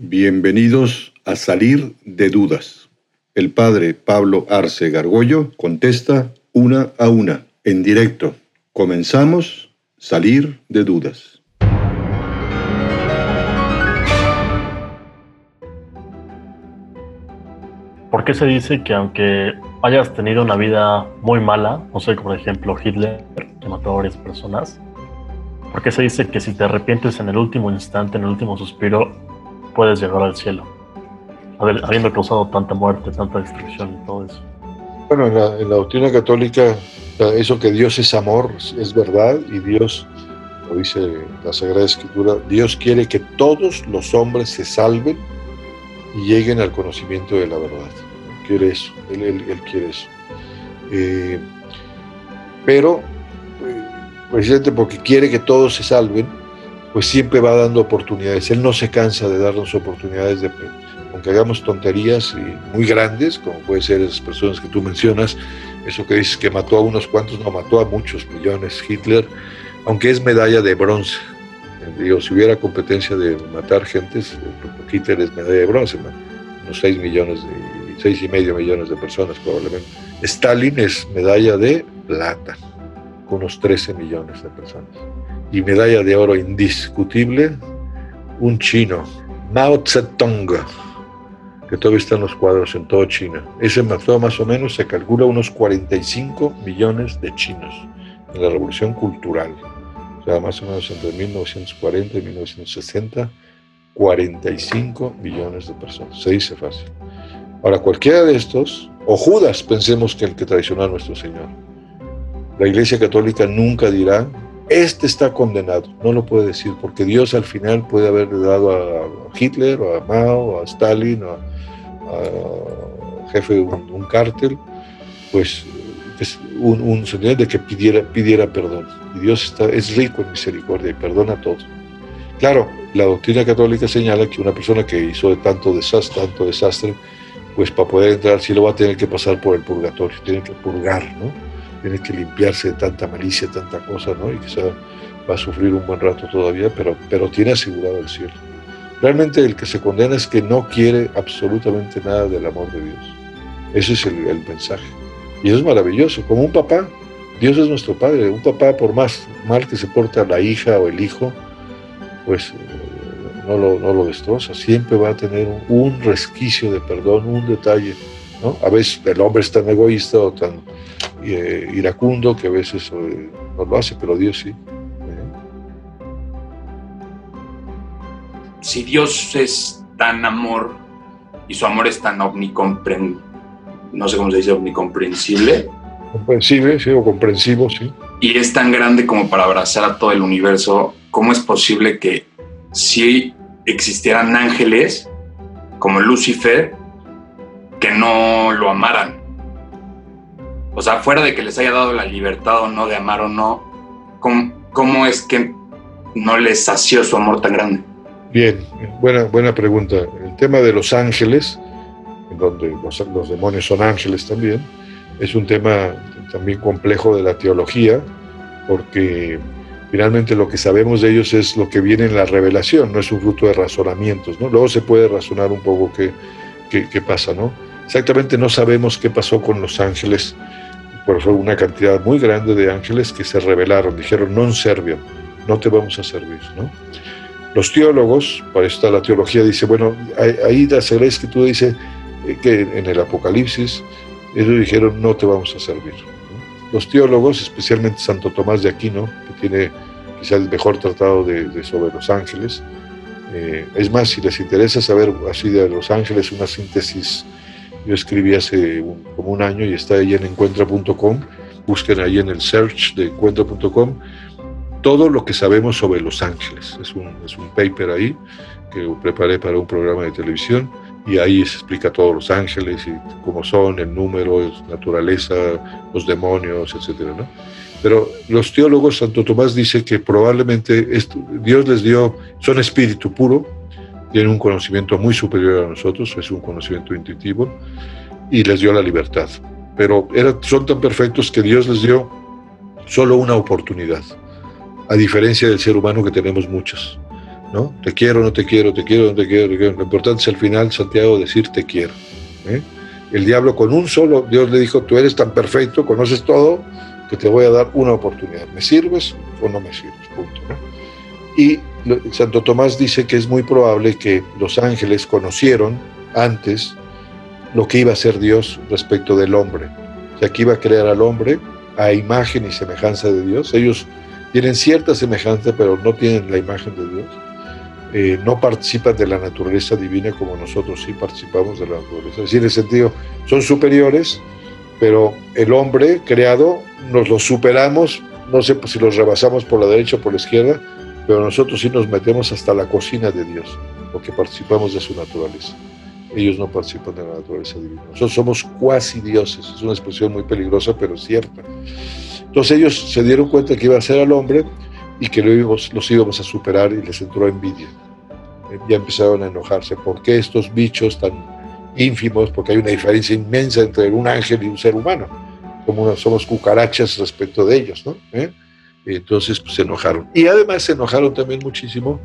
Bienvenidos a Salir de Dudas. El padre Pablo Arce Gargollo contesta una a una, en directo. Comenzamos Salir de Dudas. ¿Por qué se dice que aunque hayas tenido una vida muy mala, no sé, por ejemplo Hitler, que mató a varias personas, ¿por qué se dice que si te arrepientes en el último instante, en el último suspiro, puedes llegar al cielo? Habiendo causado tanta muerte, tanta destrucción y todo eso. Bueno, en la, en la doctrina católica, eso que Dios es amor es verdad y Dios, lo dice la Sagrada Escritura, Dios quiere que todos los hombres se salven y lleguen al conocimiento de la verdad. Quiere eso, Él, él, quiere eso. Eh, pero, eh, precisamente porque quiere que todos se salven, pues siempre va dando oportunidades. Él no se cansa de darnos oportunidades de, aunque hagamos tonterías muy grandes, como puede ser esas personas que tú mencionas, eso que dices que mató a unos cuantos, no mató a muchos millones Hitler, aunque es medalla de bronce. Digo, si hubiera competencia de matar gentes, Hitler es medalla de bronce, unos 6 millones, de, 6 y medio millones de personas probablemente. Stalin es medalla de plata, con unos 13 millones de personas. Y medalla de oro indiscutible, un chino, Mao Zedong, que todavía están los cuadros en toda China. Ese mató más o menos, se calcula, unos 45 millones de chinos en la revolución cultural más o menos entre 1940 y 1960, 45 millones de personas. Se dice fácil. Ahora, cualquiera de estos, o Judas, pensemos que el que traicionó a nuestro Señor. La Iglesia Católica nunca dirá, este está condenado. No lo puede decir, porque Dios al final puede haberle dado a Hitler, o a Mao, o a Stalin, o a, jefe de un, cártel, pues un, un de que pidiera, perdón. Y Dios está, es rico en misericordia y perdona todo. Claro, la doctrina católica señala que una persona que hizo tanto desastre, tanto desastre, pues para poder entrar al cielo va a tener que pasar por el purgatorio, tiene que purgar, ¿no? Tiene que limpiarse de tanta malicia, tanta cosa, ¿no? Y quizá va a sufrir un buen rato todavía, pero, pero tiene asegurado el cielo. Realmente el que se condena es que no quiere absolutamente nada del amor de Dios. Ese es el, mensaje. Y eso es maravilloso. Como un papá Dios es nuestro Padre. Un papá, por más mal que se porta la hija o el hijo, pues eh, no lo, no lo destroza. Siempre va a tener un, resquicio de perdón, un detalle. ¿no? A veces el hombre es tan egoísta o tan eh, iracundo que a veces eh, no lo hace, pero Dios sí. Si Dios es tan amor y su amor es tan omnicomprensible, no sé cómo se dice, omnicomprensible, Comprensible, sí, o comprensivo, sí. Y es tan grande como para abrazar a todo el universo. ¿Cómo es posible que si existieran ángeles como Lucifer que no lo amaran? O sea, fuera de que les haya dado la libertad o no de amar o no, ¿cómo, es que no les sació su amor tan grande? Bien, buena, buena pregunta. El tema de los ángeles, en donde los, los demonios son ángeles también, es un tema también complejo de la teología, porque finalmente lo que sabemos de ellos es lo que viene en la revelación, no es un fruto de razonamientos, ¿no? Luego se puede razonar un poco qué, qué, pasa, ¿no? Exactamente no sabemos qué pasó con los ángeles, por eso una cantidad muy grande de ángeles que se rebelaron, dijeron, no servio, no te vamos a servir, ¿no? Los teólogos, para esta la teología dice, bueno, ahí la Sagrada Escritura dice que en el Apocalipsis ellos dijeron, no te vamos a servir. Los teólogos, especialmente Santo Tomás de Aquino, que tiene quizá el mejor tratado de, sobre los ángeles, eh, es más, si les interesa saber así de los ángeles, una síntesis, yo escribí hace como un año y está ahí en encuentra.com, busquen ahí en el search de encuentra.com todo lo que sabemos sobre los ángeles. Es un, es un paper ahí que preparé para un programa de televisión y ahí se explica todos los ángeles y cómo son, el número, naturaleza, los demonios, etcétera, ¿no? Pero los teólogos, Santo Tomás dice que probablemente Dios les dio, son espíritu puro, tienen un conocimiento muy superior a nosotros, es un conocimiento intuitivo, y les dio la libertad. Pero son tan perfectos que Dios les dio solo una oportunidad, a diferencia del ser humano que tenemos muchas. ¿no? Te quiero, no te quiero, te quiero, no te quiero, te quiero. Lo importante es al final, Santiago, decir te quiero. ¿eh? El diablo con un solo, Dios le dijo, tú eres tan perfecto, conoces todo, que te voy a dar una oportunidad. ¿Me sirves o no me sirves? Punto. Y Santo Tomás dice que es muy probable que los ángeles conocieron antes lo que iba a ser Dios respecto del hombre. O sea, que iba a crear al hombre a imagen y semejanza de Dios. Ellos tienen cierta semejanza, pero no tienen la imagen de Dios. Eh, no participan de la naturaleza divina como nosotros sí participamos de la naturaleza. Es decir, en el sentido, son superiores, pero el hombre creado nos lo superamos, no sé si los rebasamos por la derecha o por la izquierda, pero nosotros sí nos metemos hasta la cocina de Dios, porque participamos de su naturaleza. Ellos no participan de la naturaleza divina. Nosotros somos cuasi dioses, es una expresión muy peligrosa, pero cierta. Entonces ellos se dieron cuenta que iba a ser al hombre y que los íbamos a superar y les entró envidia. Ya empezaron a enojarse. ¿Por qué estos bichos tan ínfimos? Porque hay una diferencia inmensa entre un ángel y un ser humano. Como somos cucarachas respecto de ellos, ¿no? ¿Eh? Entonces pues, se enojaron. Y además se enojaron también muchísimo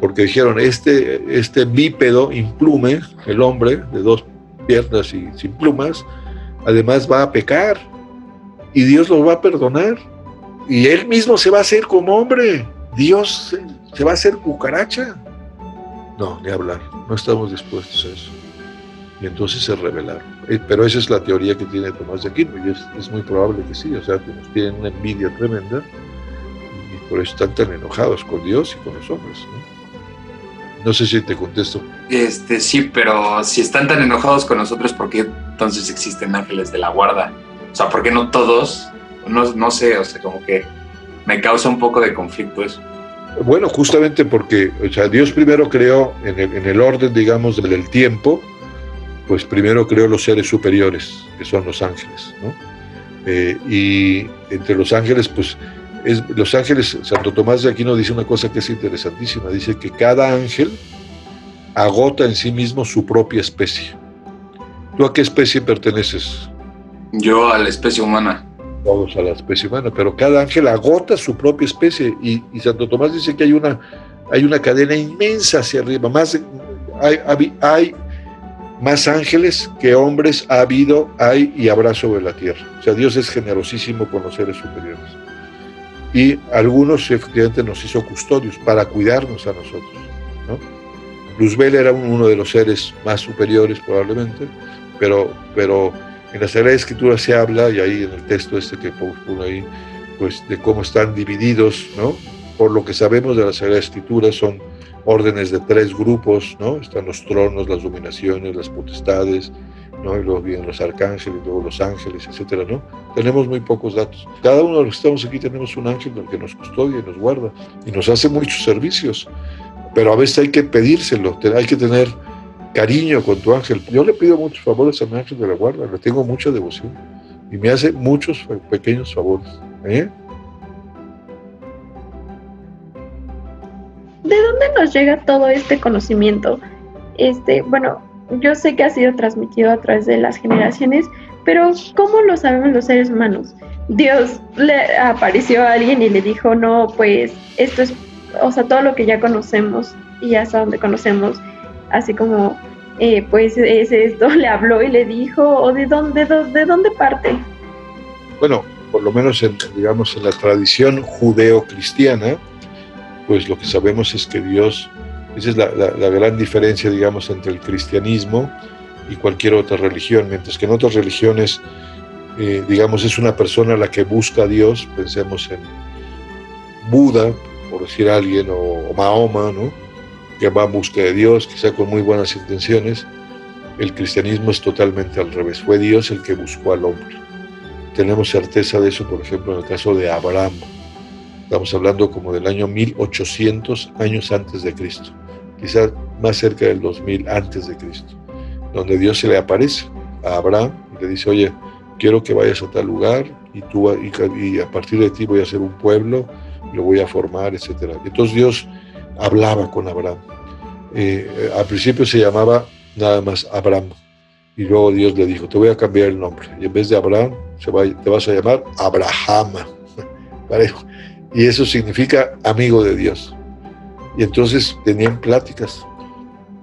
porque dijeron, este, este bípedo implume, el hombre de dos piernas y sin plumas, además va a pecar y Dios lo va a perdonar y él mismo se va a hacer como hombre. Dios se va a hacer cucaracha. No, ni hablar. No estamos dispuestos a eso. Y entonces se rebelaron. Eh, pero esa es la teoría que tiene Tomás de Aquino y es, muy probable que sí. O sea, que nos tienen una envidia tremenda por eso están tan enojados con Dios y con los hombres. ¿no? no sé si te contesto. Este, sí, pero si están tan enojados con nosotros, ¿por qué entonces existen ángeles de la guarda? O sea, ¿por qué no todos no, no sé, o sea, como que me causa un poco de conflicto eso. Bueno, justamente porque o sea, Dios primero creó en el, en el orden, digamos, del tiempo, pues primero creó los seres superiores, que son los ángeles, ¿no? Eh, y entre los ángeles, pues es, los ángeles, Santo Tomás de Aquino dice una cosa que es interesantísima, dice que cada ángel agota en sí mismo su propia especie. ¿Tú a qué especie perteneces? Yo a la especie humana todos a la especie humana, pero cada ángel agota su propia especie y, Santo Tomás dice que hay una, hay una cadena inmensa hacia arriba, más, hay, hay, más ángeles que hombres ha habido, hay y habrá sobre la tierra. O sea, Dios es generosísimo con los seres superiores. Y algunos efectivamente nos hizo custodios para cuidarnos a nosotros. ¿no? Luzbel era uno de los seres más superiores probablemente, pero, pero en la Sagrada Escritura se habla, y ahí en el texto este que pongo ahí, pues de cómo están divididos, ¿no? Por lo que sabemos de la Sagrada Escritura son órdenes de tres grupos, ¿no? Están los tronos, las dominaciones, las potestades, ¿no? Y luego vienen los arcángeles, luego los ángeles, etcétera, ¿no? Tenemos muy pocos datos. Cada uno de los que estamos aquí tenemos un ángel que nos custodia y nos guarda y nos hace muchos servicios, pero a veces hay que pedírselo, hay que tener cariño con tu ángel. Yo le pido muchos favores a mi ángel de la guarda, le tengo mucha devoción y me hace muchos pequeños favores. ¿eh? ¿De dónde nos llega todo este conocimiento? Este, bueno, yo sé que ha sido transmitido a través de las generaciones, pero ¿cómo lo sabemos los seres humanos? Dios le apareció a alguien y le dijo, no, pues esto es, o sea, todo lo que ya conocemos y hasta donde conocemos así como, eh, pues es esto, le habló y le dijo, o de dónde, de, dónde parte. Bueno, por lo menos en, digamos, en la tradición judeo-cristiana, pues lo que sabemos es que Dios, esa es la, gran diferencia, digamos, entre el cristianismo y cualquier otra religión, mientras que en otras religiones, eh, digamos, es una persona la que busca a Dios, pensemos en Buda, por decir alguien, o Mahoma, ¿no? que va en busca de Dios, quizá con muy buenas intenciones. El cristianismo es totalmente al revés. Fue Dios el que buscó al hombre. Tenemos certeza de eso, por ejemplo, en el caso de Abraham. Estamos hablando como del año 1800 años antes de Cristo, quizás más cerca del 2000 antes de Cristo, donde Dios se le aparece a Abraham y le dice, oye, quiero que vayas a tal lugar y, tú, a partir de ti voy a hacer un pueblo, lo voy a formar, etc. Entonces Dios hablaba con Abraham. Eh, al principio se llamaba nada más Abraham. Y luego Dios le dijo, te voy a cambiar el nombre. Y en vez de Abraham, se va, te vas a llamar Abraham. Y eso significa amigo de Dios. Y entonces tenían pláticas.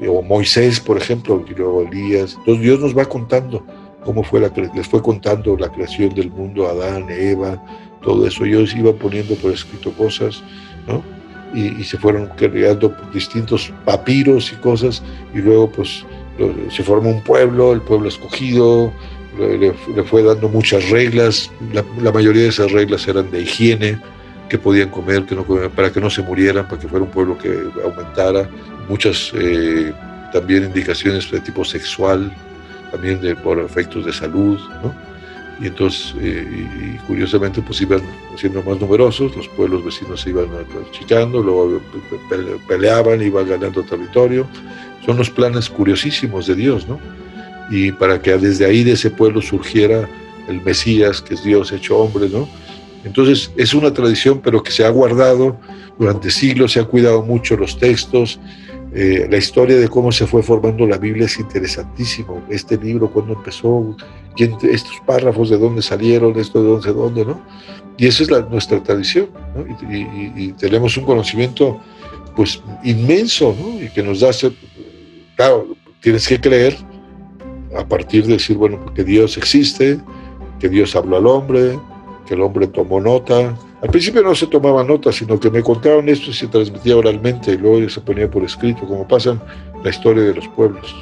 O Moisés, por ejemplo, y luego Elías. Entonces Dios nos va contando cómo fue la les fue contando la creación del mundo, Adán, Eva, todo eso. Ellos iban poniendo por escrito cosas, ¿no? Y, se fueron creando distintos papiros y cosas, y luego pues se formó un pueblo, el pueblo escogido, le, fue dando muchas reglas, la, mayoría de esas reglas eran de higiene, que podían comer, que no para que no se murieran, para que fuera un pueblo que aumentara, muchas eh, también indicaciones de tipo sexual, también de, por efectos de salud, ¿no? Y entonces, eh, y, curiosamente, pues iban siendo más numerosos, los pueblos vecinos se iban achicando, luego peleaban, iban ganando territorio. Son los planes curiosísimos de Dios, ¿no? Y para que desde ahí de ese pueblo surgiera el Mesías, que es Dios hecho hombre, ¿no? Entonces, es una tradición, pero que se ha guardado durante siglos, se ha cuidado mucho los textos, eh, la historia de cómo se fue formando la Biblia es interesantísimo. Este libro, cuando empezó, quién, estos párrafos, de dónde salieron, esto de dónde, dónde, ¿no? Y esa es la, nuestra tradición, ¿no? y, tenemos un conocimiento, pues, inmenso, ¿no? Y que nos da, claro, tienes que creer a partir de decir, bueno, que Dios existe, que Dios habló al hombre, el hombre tomó nota, al principio no se tomaba nota, sino que me contaban esto y se transmitía oralmente y luego se ponía por escrito, como pasa la historia de los pueblos.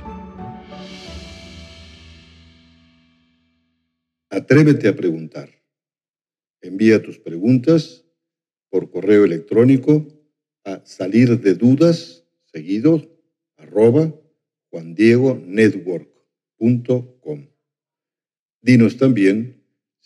Atrévete a preguntar. Envía tus preguntas por correo electrónico a salir de dudas seguido arroba juandiegonetwork.com. Dinos también